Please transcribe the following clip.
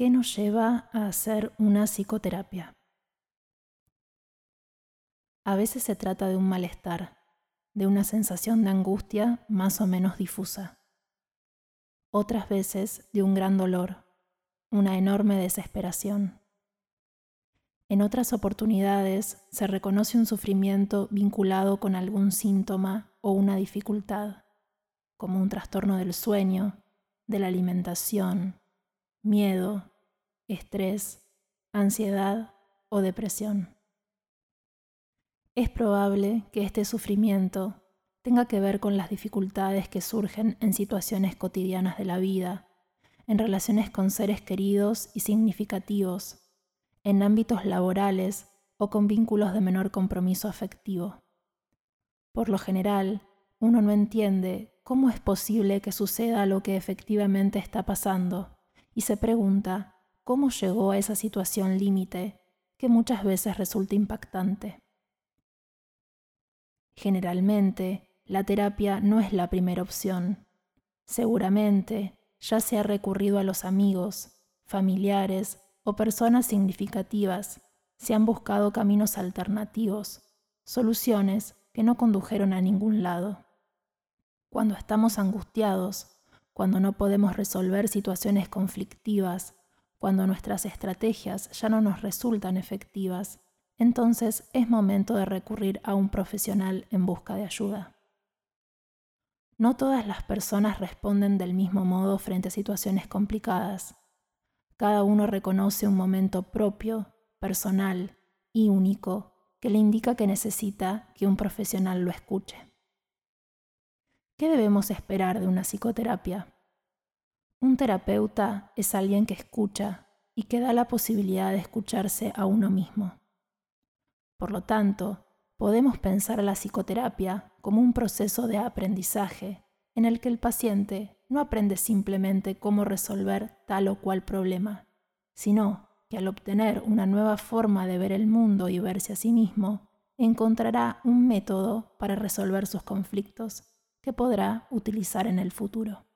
¿qué nos lleva a hacer una psicoterapia? A veces se trata de un malestar, de una sensación de angustia más o menos difusa. Otras veces de un gran dolor, una enorme desesperación. En otras oportunidades se reconoce un sufrimiento vinculado con algún síntoma o una dificultad, como un trastorno del sueño, de la alimentación, miedo, estrés, ansiedad o depresión. Es probable que este sufrimiento tenga que ver con las dificultades que surgen en situaciones cotidianas de la vida, en relaciones con seres queridos y significativos, en ámbitos laborales o con vínculos de menor compromiso afectivo. Por lo general, uno no entiende cómo es posible que suceda lo que efectivamente está pasando y se pregunta cómo llegó a esa situación límite que muchas veces resulta impactante. Generalmente, la terapia no es la primera opción. Seguramente ya se ha recurrido a los amigos, familiares o personas significativas, se han buscado caminos alternativos, soluciones que no condujeron a ningún lado. Cuando estamos angustiados, cuando no podemos resolver situaciones conflictivas, cuando nuestras estrategias ya no nos resultan efectivas, entonces es momento de recurrir a un profesional en busca de ayuda. No todas las personas responden del mismo modo frente a situaciones complicadas. Cada uno reconoce un momento propio, personal y único que le indica que necesita que un profesional lo escuche. ¿Qué debemos esperar de una psicoterapia? Un terapeuta es alguien que escucha y que da la posibilidad de escucharse a uno mismo. Por lo tanto, podemos pensar a la psicoterapia como un proceso de aprendizaje en el que el paciente no aprende simplemente cómo resolver tal o cual problema, sino que al obtener una nueva forma de ver el mundo y verse a sí mismo, encontrará un método para resolver sus conflictos que podrá utilizar en el futuro.